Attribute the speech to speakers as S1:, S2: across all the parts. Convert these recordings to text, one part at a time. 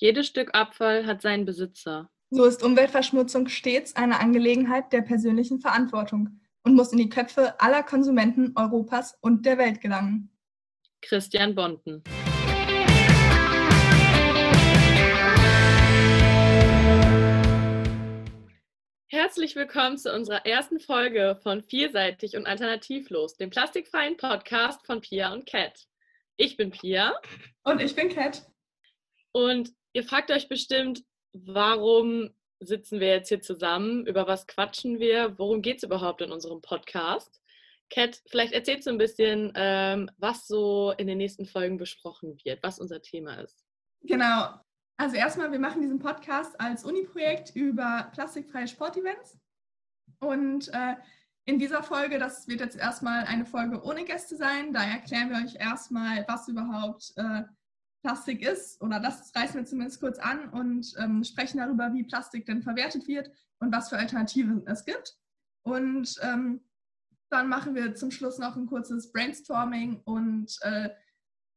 S1: Jedes Stück Abfall hat seinen Besitzer.
S2: So ist Umweltverschmutzung stets eine Angelegenheit der persönlichen Verantwortung und muss in die Köpfe aller Konsumenten Europas und der Welt gelangen.
S1: Christian Bonten. Herzlich willkommen zu unserer ersten Folge von Vielseitig und Alternativlos, dem plastikfreien Podcast von Pia und Cat. Ich bin Pia.
S2: Und ich bin Cat.
S1: Und ihr fragt euch bestimmt, warum sitzen wir jetzt hier zusammen? Über was quatschen wir? Worum geht es überhaupt in unserem Podcast? Kat, vielleicht erzählst du ein bisschen, ähm, was so in den nächsten Folgen besprochen wird, was unser Thema ist.
S2: Genau. Also erstmal, wir machen diesen Podcast als Uni-Projekt über plastikfreie Sportevents. Und äh, in dieser Folge, das wird jetzt erstmal eine Folge ohne Gäste sein, da erklären wir euch erstmal, was überhaupt äh, Plastik ist, oder das reißen wir zumindest kurz an und ähm, sprechen darüber, wie Plastik denn verwertet wird und was für Alternativen es gibt. Und ähm, dann machen wir zum Schluss noch ein kurzes Brainstorming und äh,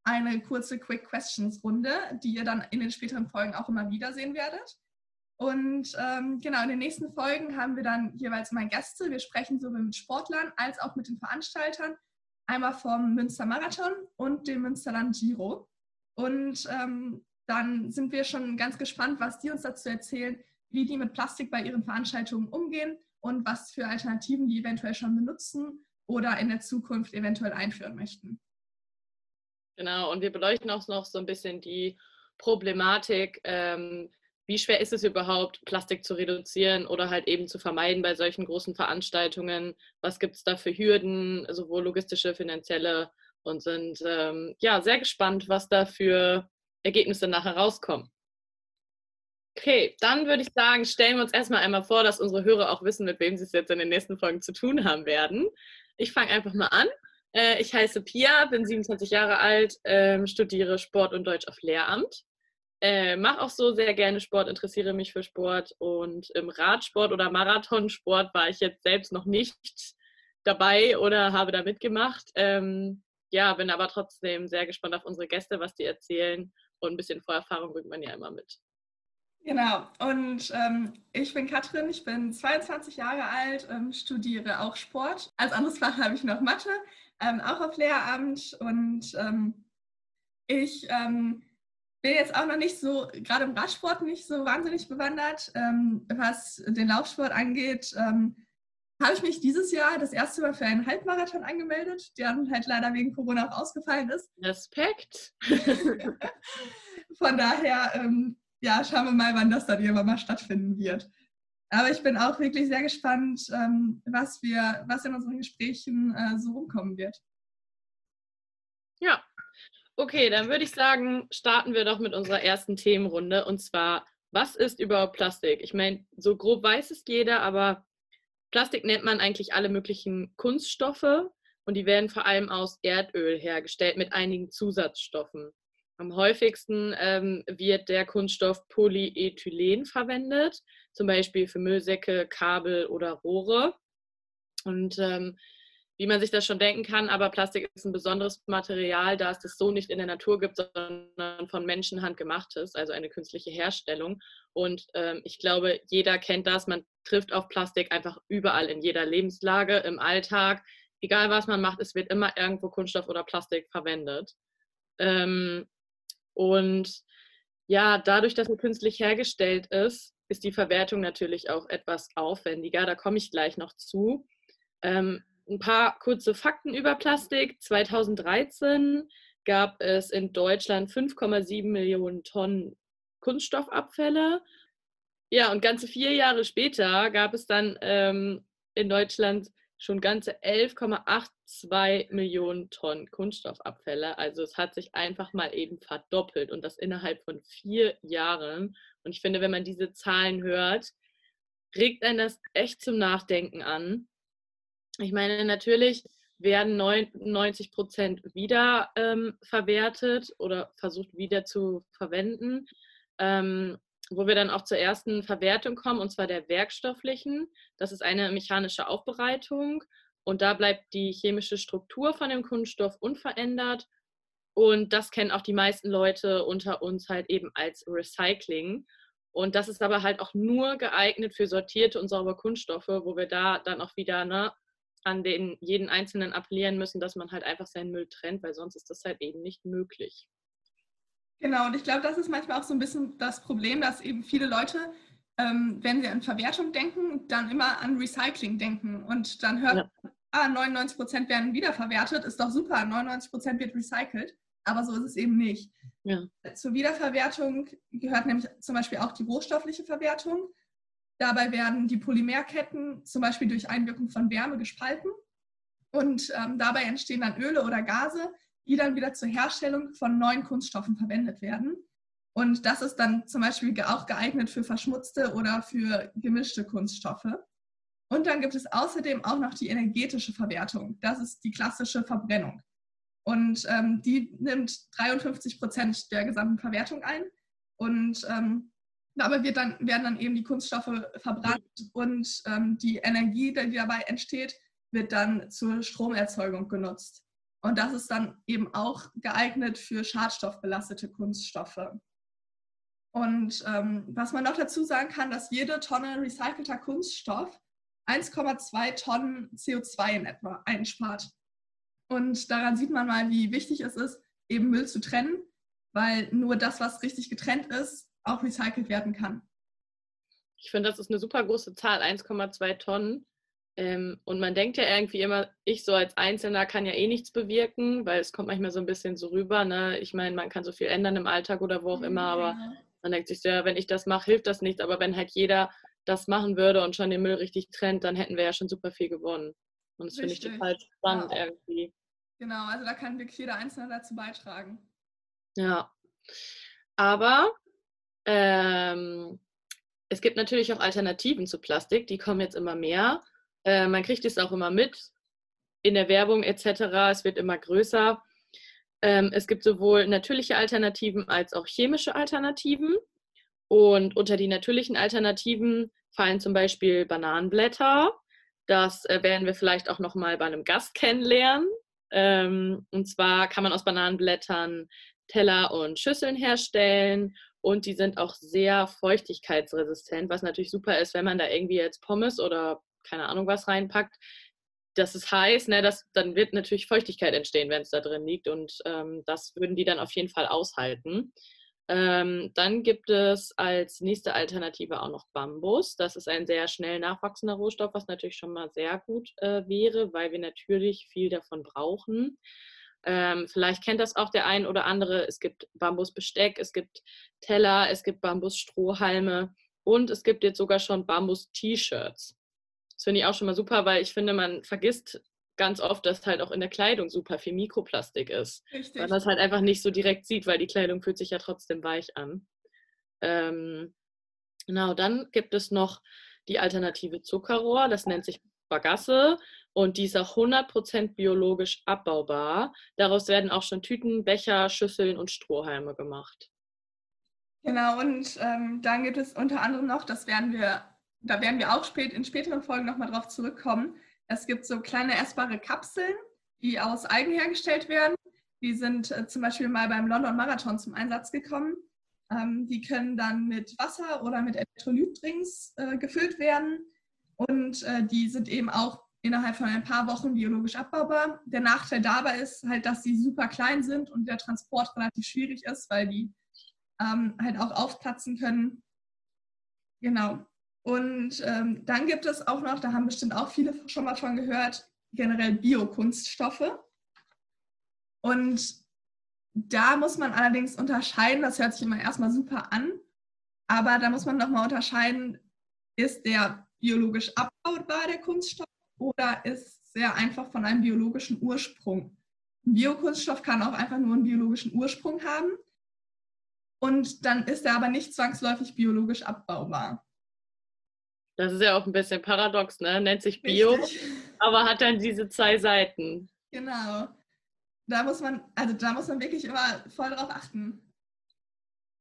S2: eine kurze Quick Questions Runde, die ihr dann in den späteren Folgen auch immer wieder sehen werdet. Und ähm, genau, in den nächsten Folgen haben wir dann jeweils mal Gäste. Wir sprechen sowohl mit Sportlern als auch mit den Veranstaltern. Einmal vom Münster Marathon und dem Münsterland Giro. Und ähm, dann sind wir schon ganz gespannt, was die uns dazu erzählen, wie die mit Plastik bei ihren Veranstaltungen umgehen und was für Alternativen die eventuell schon benutzen oder in der Zukunft eventuell einführen möchten.
S1: Genau, und wir beleuchten auch noch so ein bisschen die Problematik, ähm, wie schwer ist es überhaupt, Plastik zu reduzieren oder halt eben zu vermeiden bei solchen großen Veranstaltungen? Was gibt es da für Hürden, sowohl logistische, finanzielle und sind ähm, ja sehr gespannt, was da für Ergebnisse nachher rauskommen. Okay, dann würde ich sagen, stellen wir uns erstmal einmal vor, dass unsere Hörer auch wissen, mit wem sie es jetzt in den nächsten Folgen zu tun haben werden. Ich fange einfach mal an. Äh, ich heiße Pia, bin 27 Jahre alt, ähm, studiere Sport und Deutsch auf Lehramt. Äh, mache auch so sehr gerne Sport, interessiere mich für Sport und im Radsport oder Marathonsport war ich jetzt selbst noch nicht dabei oder habe da mitgemacht. Ähm, ja, bin aber trotzdem sehr gespannt auf unsere Gäste, was die erzählen. Und ein bisschen Vorerfahrung bringt man ja immer mit.
S2: Genau, und ähm, ich bin Katrin, ich bin 22 Jahre alt, ähm, studiere auch Sport. Als anderes Fach habe ich noch Mathe, ähm, auch auf Lehramt. Und ähm, ich ähm, bin jetzt auch noch nicht so, gerade im Radsport nicht so wahnsinnig bewandert, ähm, was den Laufsport angeht habe ich mich dieses Jahr das erste Mal für einen Halbmarathon angemeldet, der dann halt leider wegen Corona auch ausgefallen ist.
S1: Respekt.
S2: Von daher, ähm, ja, schauen wir mal, wann das dann irgendwann mal stattfinden wird. Aber ich bin auch wirklich sehr gespannt, ähm, was wir, was in unseren Gesprächen äh, so rumkommen wird.
S1: Ja, okay, dann würde ich sagen, starten wir doch mit unserer ersten Themenrunde und zwar, was ist überhaupt Plastik? Ich meine, so grob weiß es jeder, aber Plastik nennt man eigentlich alle möglichen Kunststoffe und die werden vor allem aus Erdöl hergestellt mit einigen Zusatzstoffen. Am häufigsten ähm, wird der Kunststoff Polyethylen verwendet, zum Beispiel für Müllsäcke, Kabel oder Rohre. Und ähm, wie man sich das schon denken kann, aber Plastik ist ein besonderes Material, da es das so nicht in der Natur gibt, sondern von Menschenhand gemacht ist, also eine künstliche Herstellung. Und ähm, ich glaube, jeder kennt das. Man trifft auf Plastik einfach überall in jeder Lebenslage, im Alltag. Egal was man macht, es wird immer irgendwo Kunststoff oder Plastik verwendet. Ähm, und ja, dadurch, dass er künstlich hergestellt ist, ist die Verwertung natürlich auch etwas aufwendiger. Da komme ich gleich noch zu. Ähm, ein paar kurze Fakten über Plastik. 2013 gab es in Deutschland 5,7 Millionen Tonnen Kunststoffabfälle. Ja, und ganze vier Jahre später gab es dann ähm, in Deutschland schon ganze 11,82 Millionen Tonnen Kunststoffabfälle. Also es hat sich einfach mal eben verdoppelt und das innerhalb von vier Jahren. Und ich finde, wenn man diese Zahlen hört, regt einen das echt zum Nachdenken an. Ich meine, natürlich werden 90 Prozent wieder ähm, verwertet oder versucht wieder zu verwenden, ähm, wo wir dann auch zur ersten Verwertung kommen, und zwar der werkstofflichen. Das ist eine mechanische Aufbereitung und da bleibt die chemische Struktur von dem Kunststoff unverändert Und das kennen auch die meisten Leute unter uns halt eben als Recycling. Und das ist aber halt auch nur geeignet für sortierte und saubere Kunststoffe, wo wir da dann auch wieder ne, an den jeden Einzelnen appellieren müssen, dass man halt einfach seinen Müll trennt, weil sonst ist das halt eben nicht möglich.
S2: Genau, und ich glaube, das ist manchmal auch so ein bisschen das Problem, dass eben viele Leute, ähm, wenn sie an Verwertung denken, dann immer an Recycling denken und dann hört, ja. ah, 99 Prozent werden wiederverwertet, ist doch super, 99 Prozent wird recycelt, aber so ist es eben nicht. Ja. Zur Wiederverwertung gehört nämlich zum Beispiel auch die rohstoffliche Verwertung. Dabei werden die Polymerketten zum Beispiel durch Einwirkung von Wärme gespalten und ähm, dabei entstehen dann Öle oder Gase, die dann wieder zur Herstellung von neuen Kunststoffen verwendet werden. Und das ist dann zum Beispiel auch geeignet für verschmutzte oder für gemischte Kunststoffe. Und dann gibt es außerdem auch noch die energetische Verwertung. Das ist die klassische Verbrennung. Und ähm, die nimmt 53 Prozent der gesamten Verwertung ein. Und ähm, dabei wird dann, werden dann eben die Kunststoffe verbrannt und ähm, die Energie, die dabei entsteht, wird dann zur Stromerzeugung genutzt. Und das ist dann eben auch geeignet für schadstoffbelastete Kunststoffe. Und ähm, was man noch dazu sagen kann, dass jede Tonne recycelter Kunststoff 1,2 Tonnen CO2 in etwa einspart. Und daran sieht man mal, wie wichtig es ist, eben Müll zu trennen, weil nur das, was richtig getrennt ist, auch recycelt werden kann.
S1: Ich finde, das ist eine super große Zahl, 1,2 Tonnen. Ähm, und man denkt ja irgendwie immer, ich so als Einzelner kann ja eh nichts bewirken, weil es kommt manchmal so ein bisschen so rüber. Ne? Ich meine, man kann so viel ändern im Alltag oder wo auch immer, aber man denkt sich so, ja, wenn ich das mache, hilft das nichts. Aber wenn halt jeder das machen würde und schon den Müll richtig trennt, dann hätten wir ja schon super viel gewonnen. Und das finde ich total spannend ja. irgendwie.
S2: Genau, also da kann wirklich jeder Einzelne dazu beitragen.
S1: Ja. Aber ähm, es gibt natürlich auch Alternativen zu Plastik, die kommen jetzt immer mehr. Äh, man kriegt es auch immer mit in der Werbung etc. Es wird immer größer. Ähm, es gibt sowohl natürliche Alternativen als auch chemische Alternativen. Und unter die natürlichen Alternativen fallen zum Beispiel Bananenblätter. Das äh, werden wir vielleicht auch noch mal bei einem Gast kennenlernen. Ähm, und zwar kann man aus Bananenblättern Teller und Schüsseln herstellen und die sind auch sehr feuchtigkeitsresistent, was natürlich super ist, wenn man da irgendwie jetzt Pommes oder keine Ahnung was reinpackt, das ist heiß, ne, das, dann wird natürlich Feuchtigkeit entstehen, wenn es da drin liegt und ähm, das würden die dann auf jeden Fall aushalten. Ähm, dann gibt es als nächste Alternative auch noch Bambus. Das ist ein sehr schnell nachwachsender Rohstoff, was natürlich schon mal sehr gut äh, wäre, weil wir natürlich viel davon brauchen. Ähm, vielleicht kennt das auch der ein oder andere. Es gibt Bambusbesteck, es gibt Teller, es gibt Bambusstrohhalme und es gibt jetzt sogar schon Bambus-T-Shirts. Das finde ich auch schon mal super, weil ich finde, man vergisst ganz oft, dass halt auch in der Kleidung super viel Mikroplastik ist. Richtig. Weil man das halt einfach nicht so direkt sieht, weil die Kleidung fühlt sich ja trotzdem weich an. Ähm, genau, dann gibt es noch die alternative Zuckerrohr, das nennt sich Bagasse und die ist auch 100% biologisch abbaubar. Daraus werden auch schon Tüten, Becher, Schüsseln und Strohhalme gemacht.
S2: Genau, und ähm, dann gibt es unter anderem noch, das werden wir da werden wir auch spät, in späteren Folgen nochmal drauf zurückkommen. Es gibt so kleine essbare Kapseln, die aus Algen hergestellt werden. Die sind äh, zum Beispiel mal beim London Marathon zum Einsatz gekommen. Ähm, die können dann mit Wasser oder mit Elektrolytdrinks äh, gefüllt werden. Und äh, die sind eben auch innerhalb von ein paar Wochen biologisch abbaubar. Der Nachteil dabei ist halt, dass sie super klein sind und der Transport relativ schwierig ist, weil die ähm, halt auch aufplatzen können. Genau. Und ähm, dann gibt es auch noch, da haben bestimmt auch viele schon mal von gehört, generell Biokunststoffe. Und da muss man allerdings unterscheiden, das hört sich immer erstmal super an, aber da muss man nochmal unterscheiden, ist der biologisch abbaubar, der Kunststoff, oder ist sehr einfach von einem biologischen Ursprung. Ein Biokunststoff kann auch einfach nur einen biologischen Ursprung haben und dann ist er aber nicht zwangsläufig biologisch abbaubar.
S1: Das ist ja auch ein bisschen paradox, ne? Nennt sich Bio, Richtig. aber hat dann diese zwei Seiten.
S2: Genau. Da muss man, also da muss man wirklich immer voll drauf achten.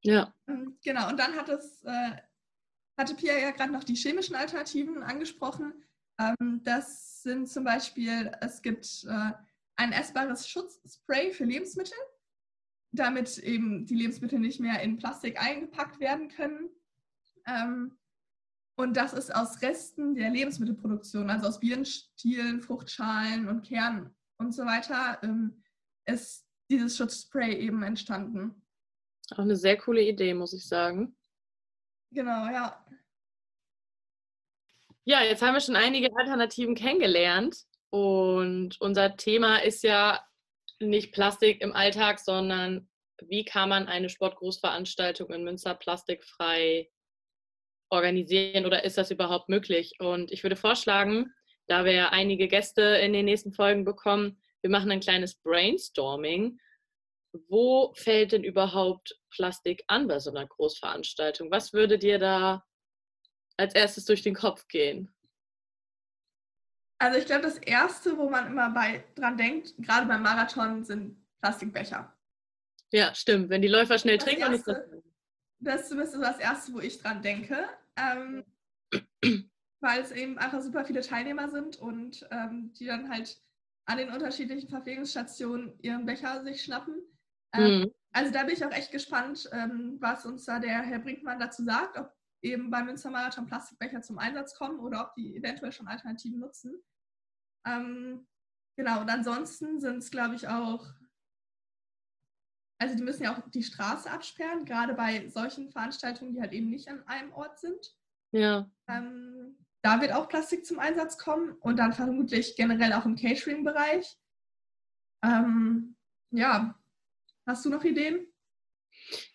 S1: Ja.
S2: Ähm, genau, und dann hat es, äh, hatte Pia ja gerade noch die chemischen Alternativen angesprochen. Ähm, das sind zum Beispiel, es gibt äh, ein essbares Schutzspray für Lebensmittel. damit eben die Lebensmittel nicht mehr in Plastik eingepackt werden können. Ähm, und das ist aus Resten der Lebensmittelproduktion, also aus Birnenstielen, Fruchtschalen und Kernen und so weiter, ähm, ist dieses Schutzspray eben entstanden.
S1: Auch eine sehr coole Idee, muss ich sagen.
S2: Genau, ja.
S1: Ja, jetzt haben wir schon einige Alternativen kennengelernt. Und unser Thema ist ja nicht Plastik im Alltag, sondern wie kann man eine Sportgroßveranstaltung in Münster plastikfrei organisieren oder ist das überhaupt möglich? Und ich würde vorschlagen, da wir einige Gäste in den nächsten Folgen bekommen, wir machen ein kleines Brainstorming. Wo fällt denn überhaupt Plastik an bei so einer Großveranstaltung? Was würde dir da als erstes durch den Kopf gehen?
S2: Also ich glaube, das Erste, wo man immer bei, dran denkt, gerade beim Marathon, sind Plastikbecher.
S1: Ja, stimmt. Wenn die Läufer schnell das trinken,
S2: erste, ist das. Das ist zumindest das Erste, wo ich dran denke. Ähm, weil es eben einfach super viele Teilnehmer sind und ähm, die dann halt an den unterschiedlichen Verpflegungsstationen ihren Becher sich schnappen. Ähm, mhm. Also da bin ich auch echt gespannt, ähm, was uns da der Herr Brinkmann dazu sagt, ob eben beim Münstermarathon Plastikbecher zum Einsatz kommen oder ob die eventuell schon Alternativen nutzen. Ähm, genau, und ansonsten sind es, glaube ich, auch, also die müssen ja auch die Straße absperren, gerade bei solchen Veranstaltungen, die halt eben nicht an einem Ort sind.
S1: Ja.
S2: Ähm, da wird auch Plastik zum Einsatz kommen und dann vermutlich generell auch im Catering-Bereich. Ähm, ja, hast du noch Ideen?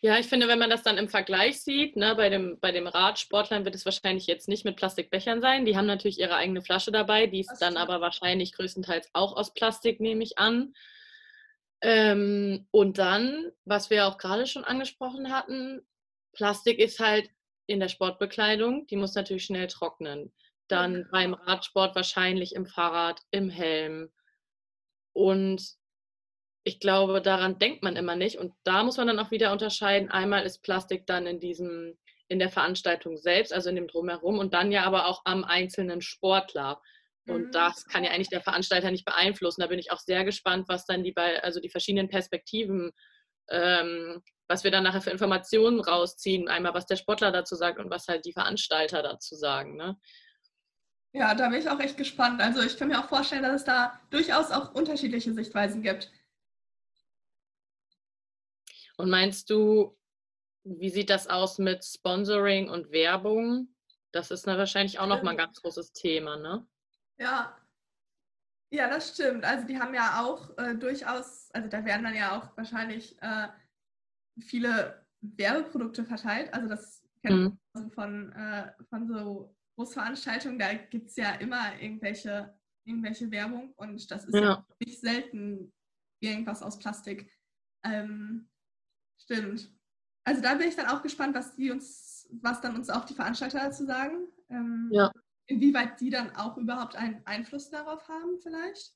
S1: Ja, ich finde, wenn man das dann im Vergleich sieht, ne, bei, dem, bei dem Radsportlern wird es wahrscheinlich jetzt nicht mit Plastikbechern sein. Die haben natürlich ihre eigene Flasche dabei, die ist dann aber wahrscheinlich größtenteils auch aus Plastik, nehme ich an. Ähm, und dann, was wir auch gerade schon angesprochen hatten, Plastik ist halt in der Sportbekleidung, die muss natürlich schnell trocknen. Dann beim Radsport wahrscheinlich im Fahrrad, im Helm. Und ich glaube, daran denkt man immer nicht. Und da muss man dann auch wieder unterscheiden. Einmal ist Plastik dann in diesem, in der Veranstaltung selbst, also in dem Drumherum, und dann ja aber auch am einzelnen Sportler. Und mhm. das kann ja eigentlich der Veranstalter nicht beeinflussen. Da bin ich auch sehr gespannt, was dann die, also die verschiedenen Perspektiven, ähm, was wir dann nachher für Informationen rausziehen. Einmal, was der Sportler dazu sagt und was halt die Veranstalter dazu sagen. Ne?
S2: Ja, da bin ich auch echt gespannt. Also ich kann mir auch vorstellen, dass es da durchaus auch unterschiedliche Sichtweisen gibt.
S1: Und meinst du, wie sieht das aus mit Sponsoring und Werbung? Das ist na, wahrscheinlich auch nochmal ein ganz großes Thema, ne?
S2: Ja. Ja, das stimmt. Also die haben ja auch äh, durchaus, also da werden dann ja auch wahrscheinlich äh, viele Werbeprodukte verteilt. Also das kennt mhm. man von, äh, von so Großveranstaltungen, da gibt es ja immer irgendwelche, irgendwelche Werbung und das ist ja, ja nicht selten irgendwas aus Plastik. Ähm, Stimmt. Also da bin ich dann auch gespannt, was die uns, was dann uns auch die Veranstalter dazu sagen. Ähm, ja. Inwieweit die dann auch überhaupt einen Einfluss darauf haben, vielleicht?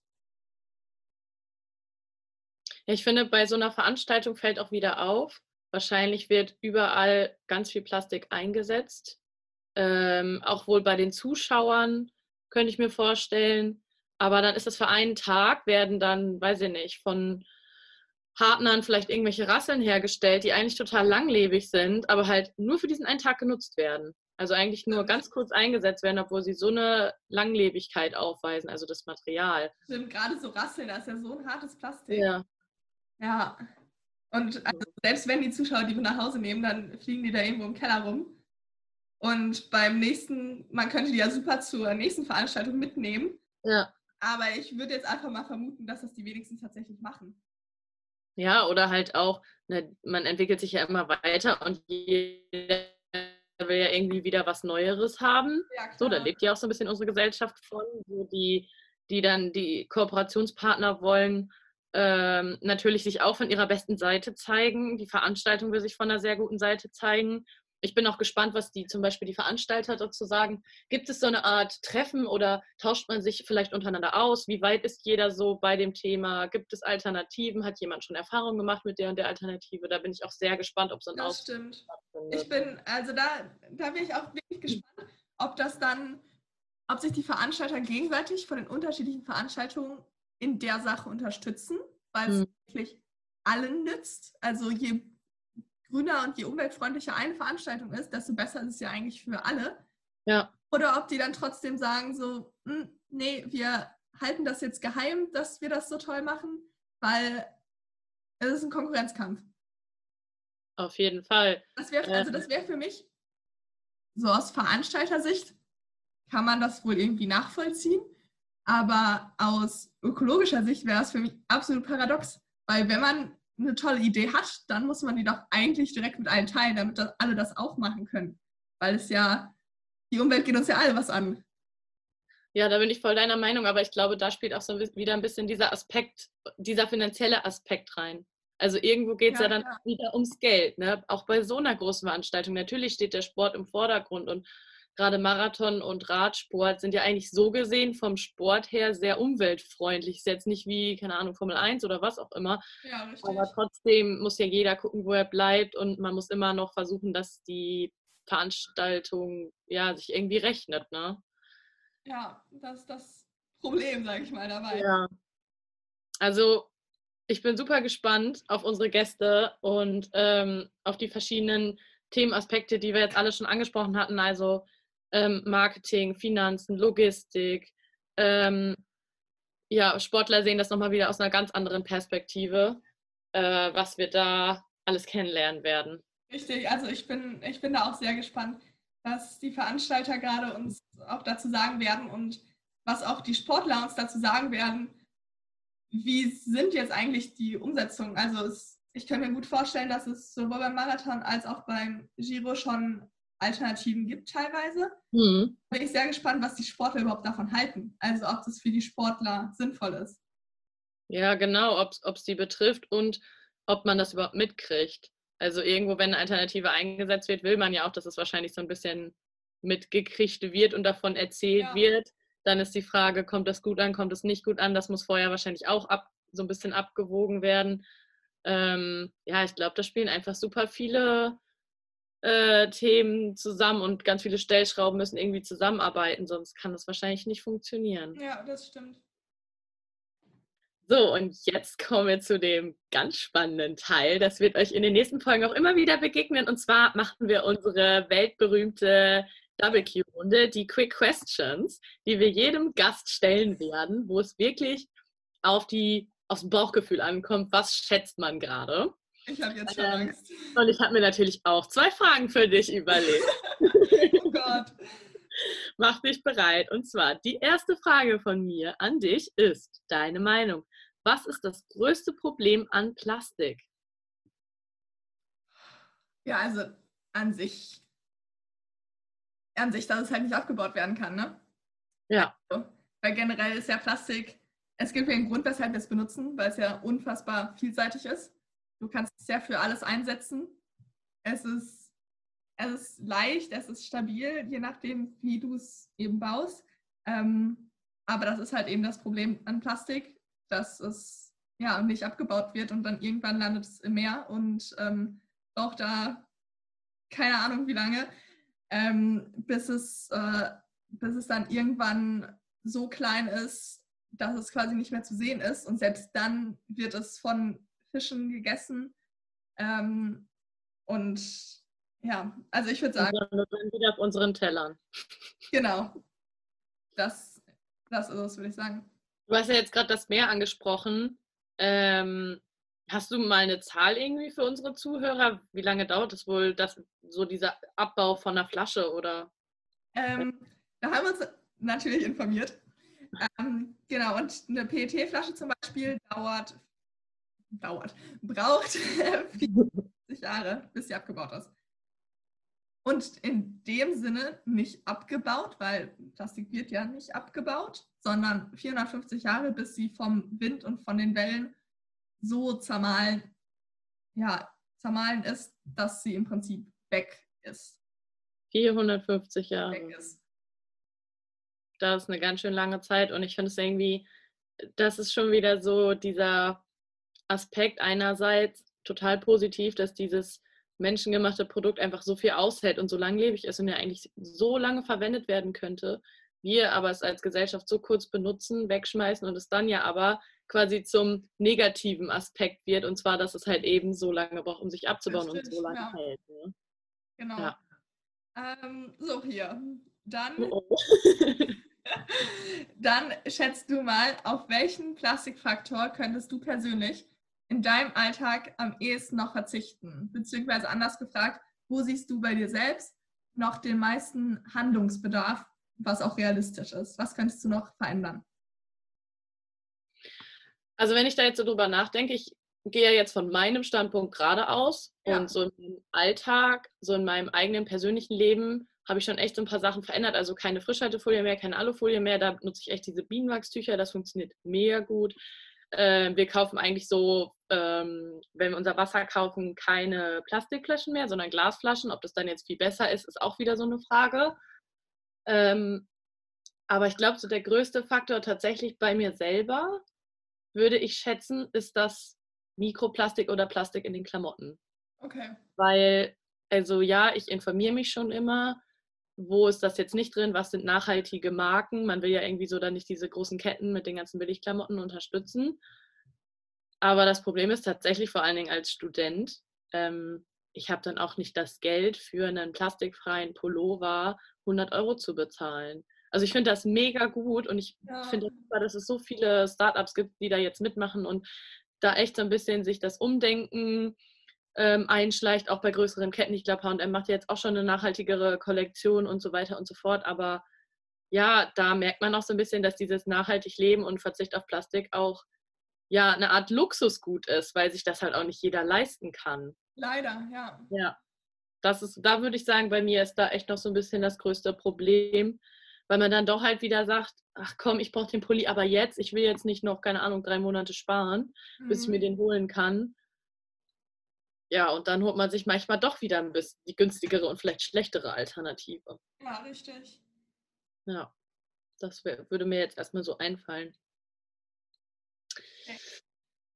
S1: ich finde, bei so einer Veranstaltung fällt auch wieder auf, wahrscheinlich wird überall ganz viel Plastik eingesetzt. Ähm, auch wohl bei den Zuschauern könnte ich mir vorstellen. Aber dann ist das für einen Tag, werden dann, weiß ich nicht, von Partnern vielleicht irgendwelche Rasseln hergestellt, die eigentlich total langlebig sind, aber halt nur für diesen einen Tag genutzt werden. Also eigentlich nur ganz kurz eingesetzt werden, obwohl sie so eine Langlebigkeit aufweisen, also das Material.
S2: Stimmt, gerade so Rasseln, das ist ja so ein hartes Plastik.
S1: Ja.
S2: Ja. Und also selbst wenn die Zuschauer die nach Hause nehmen, dann fliegen die da irgendwo im Keller rum. Und beim nächsten, man könnte die ja super zur nächsten Veranstaltung mitnehmen.
S1: Ja.
S2: Aber ich würde jetzt einfach mal vermuten, dass das die wenigsten tatsächlich machen.
S1: Ja, oder halt auch, ne, man entwickelt sich ja immer weiter und jeder will ja irgendwie wieder was Neueres haben. Ja, so, da lebt ja auch so ein bisschen unsere Gesellschaft von, wo die, die dann die Kooperationspartner wollen, ähm, natürlich sich auch von ihrer besten Seite zeigen. Die Veranstaltung will sich von einer sehr guten Seite zeigen ich bin auch gespannt, was die zum Beispiel die Veranstalter dazu sagen. Gibt es so eine Art Treffen oder tauscht man sich vielleicht untereinander aus? Wie weit ist jeder so bei dem Thema? Gibt es Alternativen? Hat jemand schon Erfahrung gemacht mit der und der Alternative? Da bin ich auch sehr gespannt, ob so ein
S2: Das stimmt. Ich bin, also da, da bin ich auch wirklich gespannt, ob das dann, ob sich die Veranstalter gegenseitig von den unterschiedlichen Veranstaltungen in der Sache unterstützen, weil es hm. wirklich allen nützt. Also je grüner und je umweltfreundlicher eine Veranstaltung ist, desto besser ist es ja eigentlich für alle.
S1: Ja.
S2: Oder ob die dann trotzdem sagen, so, hm, nee, wir halten das jetzt geheim, dass wir das so toll machen, weil es ist ein Konkurrenzkampf.
S1: Auf jeden Fall.
S2: Das wär, also das wäre für mich, so aus Veranstaltersicht, kann man das wohl irgendwie nachvollziehen. Aber aus ökologischer Sicht wäre es für mich absolut paradox. Weil wenn man eine tolle Idee hat, dann muss man die doch eigentlich direkt mit allen teilen, damit das, alle das auch machen können. Weil es ja, die Umwelt geht uns ja alle was an.
S1: Ja, da bin ich voll deiner Meinung, aber ich glaube, da spielt auch so wieder ein bisschen dieser Aspekt, dieser finanzielle Aspekt rein. Also irgendwo geht es ja, ja, dann ja. wieder ums Geld, ne? Auch bei so einer großen Veranstaltung. Natürlich steht der Sport im Vordergrund und gerade Marathon und Radsport sind ja eigentlich so gesehen vom Sport her sehr umweltfreundlich. Ist jetzt nicht wie, keine Ahnung, Formel 1 oder was auch immer.
S2: Ja.
S1: Aber trotzdem muss ja jeder gucken, wo er bleibt und man muss immer noch versuchen, dass die Veranstaltung ja sich irgendwie rechnet, ne?
S2: Ja, das ist das Problem, sage ich mal, dabei.
S1: Ja. Also ich bin super gespannt auf unsere Gäste und ähm, auf die verschiedenen Themenaspekte, die wir jetzt alle schon angesprochen hatten. Also ähm, Marketing, Finanzen, Logistik. Ähm, ja, Sportler sehen das nochmal wieder aus einer ganz anderen Perspektive, äh, was wir da alles kennenlernen werden.
S2: Richtig, also ich bin, ich bin da auch sehr gespannt, was die Veranstalter gerade uns auch dazu sagen werden und was auch die Sportler uns dazu sagen werden. Wie sind jetzt eigentlich die Umsetzungen? Also es, ich kann mir gut vorstellen, dass es sowohl beim Marathon als auch beim Giro schon Alternativen gibt teilweise. Mhm. Bin ich sehr gespannt, was die Sportler überhaupt davon halten. Also ob das für die Sportler sinnvoll ist.
S1: Ja, genau, ob es die betrifft und ob man das überhaupt mitkriegt. Also irgendwo, wenn eine Alternative eingesetzt wird, will man ja auch, dass es wahrscheinlich so ein bisschen mitgekriegt wird und davon erzählt ja. wird. Dann ist die Frage, kommt das gut an, kommt es nicht gut an? Das muss vorher wahrscheinlich auch ab, so ein bisschen abgewogen werden. Ähm, ja, ich glaube, da spielen einfach super viele äh, Themen zusammen und ganz viele Stellschrauben müssen irgendwie zusammenarbeiten, sonst kann das wahrscheinlich nicht funktionieren.
S2: Ja, das stimmt.
S1: So, und jetzt kommen wir zu dem ganz spannenden Teil. Das wird euch in den nächsten Folgen auch immer wieder begegnen. Und zwar machen wir unsere weltberühmte Double Q-Runde, die Quick Questions, die wir jedem Gast stellen werden, wo es wirklich auf die, aufs Bauchgefühl ankommt, was schätzt man gerade.
S2: Ich habe jetzt schon ähm, Angst.
S1: Und ich habe mir natürlich auch zwei Fragen für dich überlegt.
S2: oh Gott.
S1: Mach dich bereit. Und zwar, die erste Frage von mir an dich ist deine Meinung. Was ist das größte Problem an Plastik?
S2: Ja, also an sich, an sich, dass es halt nicht abgebaut werden kann, ne?
S1: Ja.
S2: Also, weil generell ist ja Plastik, es gibt ja einen Grund, weshalb wir es benutzen, weil es ja unfassbar vielseitig ist. Du kannst es ja für alles einsetzen. Es ist, es ist leicht, es ist stabil, je nachdem, wie du es eben baust. Ähm, aber das ist halt eben das Problem an Plastik, dass es ja nicht abgebaut wird und dann irgendwann landet es im Meer und ähm, braucht da keine Ahnung wie lange, ähm, bis, es, äh, bis es dann irgendwann so klein ist, dass es quasi nicht mehr zu sehen ist. Und selbst dann wird es von Fischen gegessen. Ähm, und ja, also ich würde sagen. Und
S1: dann wieder auf unseren Tellern.
S2: Genau. Das, das ist es, würde ich sagen.
S1: Du hast ja jetzt gerade das Meer angesprochen. Ähm, hast du mal eine Zahl irgendwie für unsere Zuhörer? Wie lange dauert es wohl, dass so dieser Abbau von einer Flasche oder?
S2: Ähm, da haben wir uns natürlich informiert. Ähm, genau, und eine PET-Flasche zum Beispiel dauert dauert, braucht 40 Jahre, bis sie abgebaut ist. Und in dem Sinne nicht abgebaut, weil Plastik wird ja nicht abgebaut, sondern 450 Jahre, bis sie vom Wind und von den Wellen so zermahlen, ja, zermahlen ist, dass sie im Prinzip weg ist.
S1: 450 Jahre. Weg ist. Das ist eine ganz schön lange Zeit und ich finde es irgendwie, das ist schon wieder so dieser Aspekt einerseits total positiv, dass dieses menschengemachte Produkt einfach so viel aushält und so langlebig ist und ja eigentlich so lange verwendet werden könnte. Wir aber es als Gesellschaft so kurz benutzen, wegschmeißen und es dann ja aber quasi zum negativen Aspekt wird. Und zwar, dass es halt eben so lange braucht, um sich abzubauen
S2: Stimmt,
S1: und so lange
S2: ja.
S1: hält. Ne?
S2: Genau.
S1: Ja.
S2: Ähm, so, hier. Dann,
S1: Oh, oh.
S2: dann schätzt du mal, auf welchen Plastikfaktor könntest du persönlich in deinem Alltag am ehesten noch verzichten? Beziehungsweise anders gefragt, wo siehst du bei dir selbst noch den meisten Handlungsbedarf, was auch realistisch ist? Was könntest du noch verändern?
S1: Also wenn ich da jetzt so drüber nachdenke, ich gehe ja jetzt von meinem Standpunkt gerade aus
S2: Ja.
S1: und so im Alltag, so in meinem eigenen persönlichen Leben habe ich schon echt so ein paar Sachen verändert. Also keine Frischhaltefolie mehr, keine Alufolie mehr. Da nutze ich echt diese Bienenwachstücher. Das funktioniert mega gut. Ähm, wir kaufen eigentlich so, ähm, wenn wir unser Wasser kaufen, keine Plastikflaschen mehr, sondern Glasflaschen. Ob das dann jetzt viel besser ist, ist auch wieder so eine Frage. Ähm, aber ich glaube, so der größte Faktor tatsächlich bei mir selber, würde ich schätzen, ist das Mikroplastik oder Plastik in den Klamotten.
S2: Okay.
S1: Weil, also ja, ich informiere mich schon immer, wo ist das jetzt nicht drin, was sind nachhaltige Marken. Man will ja irgendwie so dann nicht diese großen Ketten mit den ganzen Billigklamotten unterstützen. Aber das Problem ist tatsächlich vor allen Dingen als Student, ähm, ich habe dann auch nicht das Geld für einen plastikfreien Pullover 100 Euro zu bezahlen. Also ich finde das mega gut und ich
S2: Ja.
S1: finde es super, dass es so viele Startups gibt, die da jetzt mitmachen und da echt so ein bisschen sich das Umdenken ähm, einschleicht, auch bei größeren Ketten. Ich glaube, H&M macht jetzt auch schon eine nachhaltigere Kollektion und so weiter und so fort. Aber ja, da merkt man auch so ein bisschen, dass dieses nachhaltig Leben und Verzicht auf Plastik auch ja eine Art Luxusgut ist, weil sich das halt auch nicht jeder leisten kann.
S2: Leider, ja.
S1: Ja, das ist, da würde ich sagen, bei mir ist da echt noch so ein bisschen das größte Problem, weil man dann doch halt wieder sagt, ach komm, ich brauche den Pulli aber jetzt, ich will jetzt nicht noch, keine Ahnung, drei Monate sparen, bis ich mir
S2: Mhm.
S1: den holen kann. Ja, und dann holt man sich manchmal doch wieder ein bisschen die günstigere und vielleicht schlechtere Alternative.
S2: Ja, richtig.
S1: Ja, das wär, würde mir jetzt erstmal so einfallen.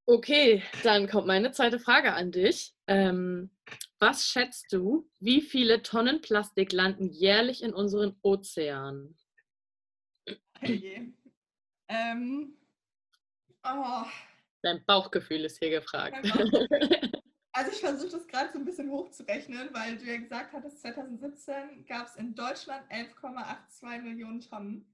S1: Okay, dann kommt meine zweite Frage an dich. Ähm, was schätzt du, wie viele Tonnen Plastik landen jährlich in unseren Ozeanen?
S2: Herrje. ähm, oh,
S1: Dein Bauchgefühl ist hier gefragt.
S2: Also ich versuche das gerade so ein bisschen hochzurechnen, weil du ja gesagt hattest, 2017 gab es in Deutschland 11,82 Millionen Tonnen.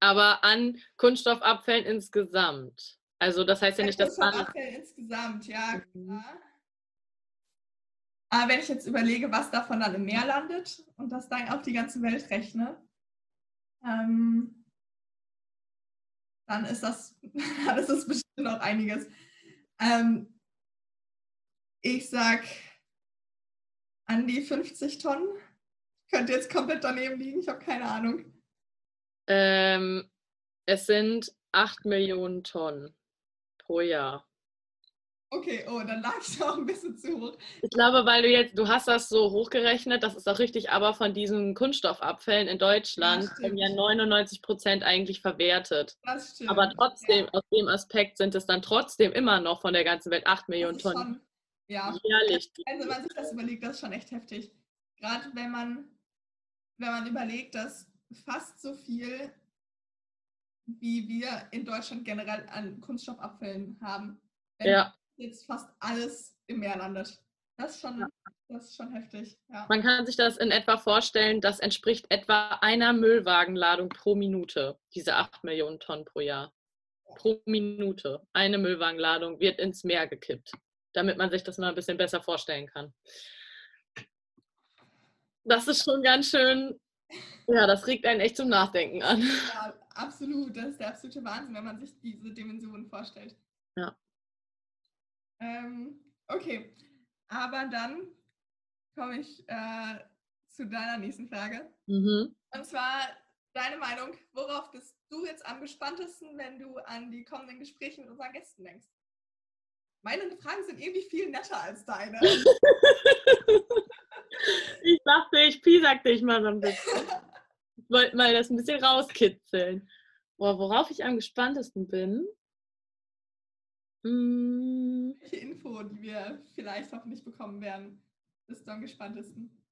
S1: Aber an Kunststoffabfällen insgesamt. Also das heißt ja nicht, dass
S2: Abfall insgesamt, ja,
S1: Mhm.
S2: klar. Aber wenn ich jetzt überlege, was davon dann im Meer landet und das dann auf die ganze Welt rechne, ähm, dann ist das, dann ist das bestimmt noch einiges. Ähm, ich sag an die 50 Tonnen. Könnte jetzt komplett daneben liegen, ich habe keine Ahnung.
S1: ähm, es sind 8 Millionen Tonnen pro Jahr.
S2: Okay, oh, dann lag ich auch ein bisschen zu hoch.
S1: Ich glaube, weil du jetzt, du hast das so hochgerechnet, das ist auch richtig, aber von diesen Kunststoffabfällen in Deutschland werden ja
S2: stimmt.
S1: 99 Prozent eigentlich verwertet.
S2: Das stimmt.
S1: Aber trotzdem,
S2: Ja,
S1: aus dem Aspekt sind es dann trotzdem immer noch von der ganzen Welt 8
S2: das
S1: Millionen Tonnen
S2: ja.
S1: jährlich.
S2: Also wenn man sich das überlegt, das ist schon echt heftig. Gerade wenn man, wenn man überlegt, dass fast so viel, wie wir in Deutschland generell an Kunststoffabfällen haben, wenn
S1: Ja,
S2: jetzt fast alles im Meer landet. Das ist schon, das ist schon heftig. Ja.
S1: man kann sich das in etwa vorstellen, das entspricht etwa einer Müllwagenladung pro Minute, diese 8 Millionen Tonnen pro Jahr. Pro Minute. Eine Müllwagenladung wird ins Meer gekippt, damit man sich das mal ein bisschen besser vorstellen kann. Das ist schon ganz schön, ja, das regt einen echt zum Nachdenken an.
S2: ja, absolut. Das ist der absolute Wahnsinn, wenn man sich diese Dimensionen vorstellt.
S1: Ja.
S2: Ähm, okay, aber dann komme ich äh, zu deiner nächsten Frage.
S1: Mhm.
S2: Und zwar deine Meinung, worauf bist du jetzt am gespanntesten, wenn du an die kommenden Gespräche mit unseren Gästen denkst? Meine Fragen sind irgendwie viel netter als deine.
S1: Ich dachte, ich piesag dich mal so ein bisschen. Ich wollte mal das ein bisschen rauskitzeln. Boah, worauf ich am gespanntesten bin? Mm,
S2: Welche Info, die wir vielleicht hoffentlich bekommen werden, bist du am gespanntesten?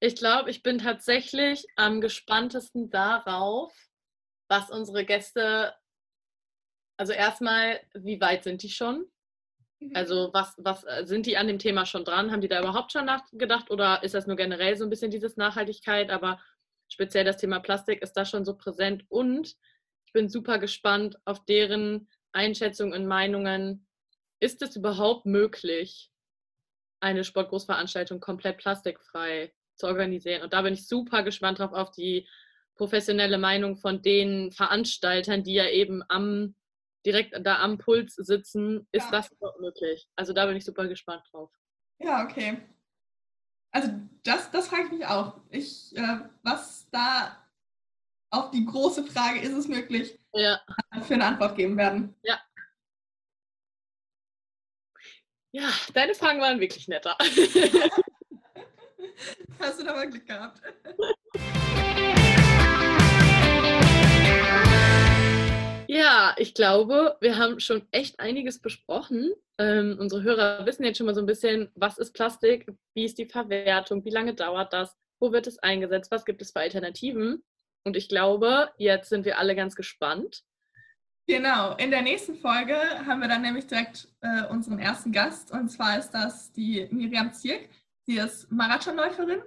S1: Ich glaube, ich bin tatsächlich am gespanntesten darauf, was unsere Gäste Also erstmal, wie weit sind die schon? Mhm. Also was, was äh, sind die an dem Thema schon dran? Haben die da überhaupt schon nachgedacht oder ist das nur generell so ein bisschen dieses Nachhaltigkeit? Aber speziell das Thema Plastik ist da schon so präsent und ich bin super gespannt auf deren Einschätzungen und Meinungen. Ist es überhaupt möglich, eine Sportgroßveranstaltung komplett plastikfrei zu organisieren? Und da bin ich super gespannt drauf auf die professionelle Meinung von den Veranstaltern, die ja eben am direkt da am Puls sitzen, ist ja. das überhaupt möglich? Also da bin ich super gespannt drauf.
S2: Ja, okay. Also das, das frage ich mich auch. Ich, äh, was da auf die große Frage, ist es möglich, ja. für eine Antwort geben werden.
S1: Ja. Ja, deine Fragen waren wirklich netter.
S2: Hast du da mal Glück gehabt.
S1: Ich glaube, wir haben schon echt einiges besprochen. Ähm, unsere Hörer wissen jetzt schon mal so ein bisschen, was ist Plastik, wie ist die Verwertung, wie lange dauert das, wo wird es eingesetzt, was gibt es für Alternativen. Und ich glaube, jetzt sind wir alle ganz gespannt.
S2: Genau, in der nächsten Folge haben wir dann nämlich direkt äh, unseren ersten Gast. Und zwar ist das die Miriam Zirk. Sie ist Marathonläuferin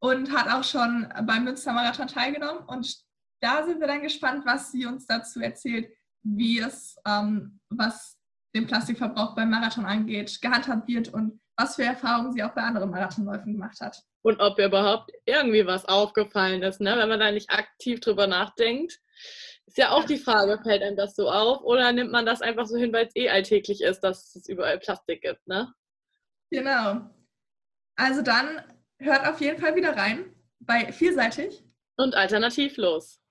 S2: und hat auch schon beim Münster Marathon teilgenommen und da sind wir dann gespannt, was sie uns dazu erzählt, wie es, ähm, was den Plastikverbrauch beim Marathon angeht, gehandhabt wird und was für Erfahrungen sie auch bei anderen Marathonläufen gemacht hat.
S1: Und ob ihr überhaupt irgendwie was aufgefallen ist, ne? wenn man da nicht aktiv drüber nachdenkt. Ist ja auch die Frage, fällt einem das so auf oder nimmt man das einfach so hin, weil es eh alltäglich ist, dass es überall Plastik gibt, ne?
S2: Genau. Also dann hört auf jeden Fall wieder rein bei Vielseitig
S1: und alternativlos.